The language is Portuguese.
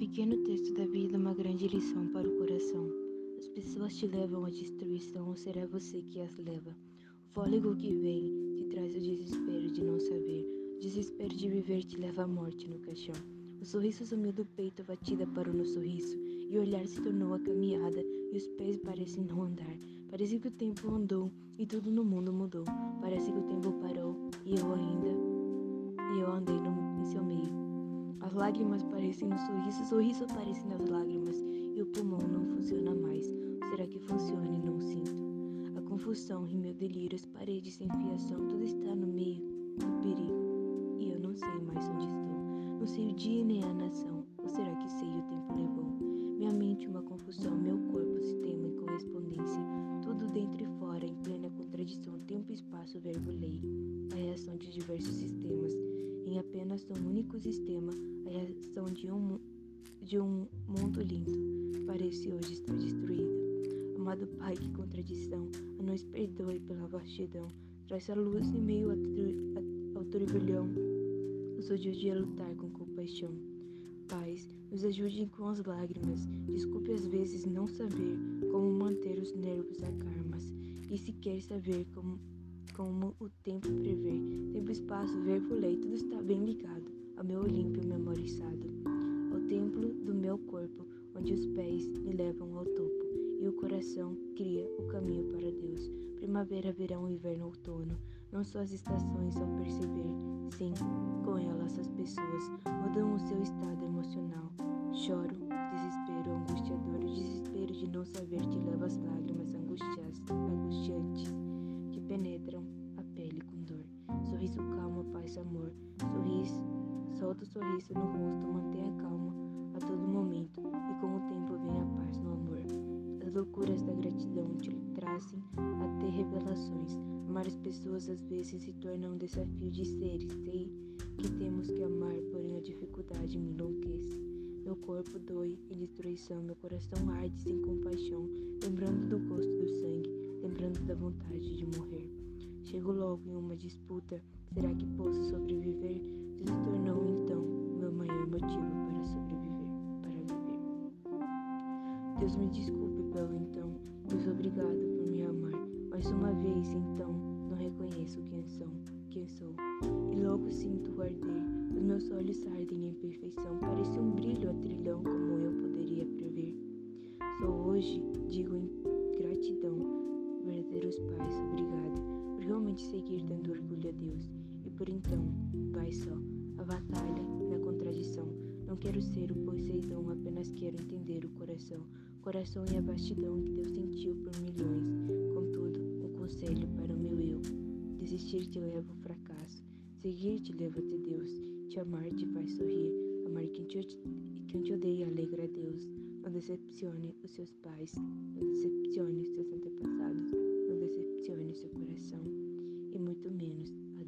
pequeno texto da vida uma grande lição para o coração. As pessoas te levam à destruição ou será você que as leva? O fôlego que vem te traz o desespero de não saber. O desespero de viver te leva à morte no caixão. O sorriso sumiu do peito, a batida parou no sorriso. E o olhar se tornou a caminhada e os pés parecem não andar. Parece que o tempo andou e tudo no mundo mudou. Parece que o tempo parou e eu ainda as lágrimas parecem no sorriso, o sorriso aparece nas lágrimas e o pulmão não funciona mais. Será que funciona e não sinto? A confusão e meu delírio, as paredes sem fiação, tudo está no meio do perigo. E eu não sei mais onde estou. Não sei o dia nem a nação. Ou será que sei o tempo levou? Minha mente uma confusão, meu corpo sistema e correspondência. Tudo dentro e fora, em plena contradição, tempo, espaço, verbo, lei. A reação de diversos sistemas. Em apenas um único sistema, a reação de um, de um mundo lindo. Parece hoje estar destruída. Amado Pai, que contradição, a nos perdoe pela vastidão, traz a luz em meio ao turbilhão, nos ajude a lutar com compaixão. Pais, nos ajudem com as lágrimas, desculpe às vezes não saber como manter os nervos a carmas, e se quer saber como, como o tempo prever, tempo, espaço, verbo, lei, tudo está bem ligado ao meu Olímpio memorizado, ao templo do meu corpo, onde os pés me levam ao topo e o coração cria o caminho para Deus. Primavera, verão, inverno, outono, não só as estações ao perceber, sim, com elas as pessoas mudam o seu estado emocional. Choro, desespero, angustiador, o desespero de não saber te leva às lágrimas Sorriso, solta o sorriso no rosto, mantenha calma a todo momento e com o tempo vem a paz no amor. As loucuras da gratidão te trazem a ter revelações. Amar as pessoas às vezes se torna um desafio de seres. Sei que temos que amar, porém a dificuldade me enlouquece. Meu corpo dói em destruição, meu coração arde sem compaixão, lembrando do gosto do sangue, lembrando da vontade de morrer. Chego logo em uma disputa, será que posso sobreviver? Se tornou então meu maior motivo para sobreviver. Deus me desculpe pelo então, pois obrigado por me amar. Mais uma vez, então, não reconheço quem sou, quem sou. E logo sinto arder, os meus olhos ardem em perfeição, parece um brilho a trilhão como eu poderia prever. Só hoje paz só. A batalha é na contradição. Não quero ser o Poseidon, apenas quero entender o coração. Coração e a vastidão que Deus sentiu por milhões. Contudo, um conselho para o meu eu. Desistir te leva ao fracasso. Seguir te leva até Deus. Te amar te faz sorrir. Amar quem te, quem te odeia alegra a Deus. Não decepcione os seus pais. Não decepcione os seus antepassados. Não decepcione seu coração. E muito menos a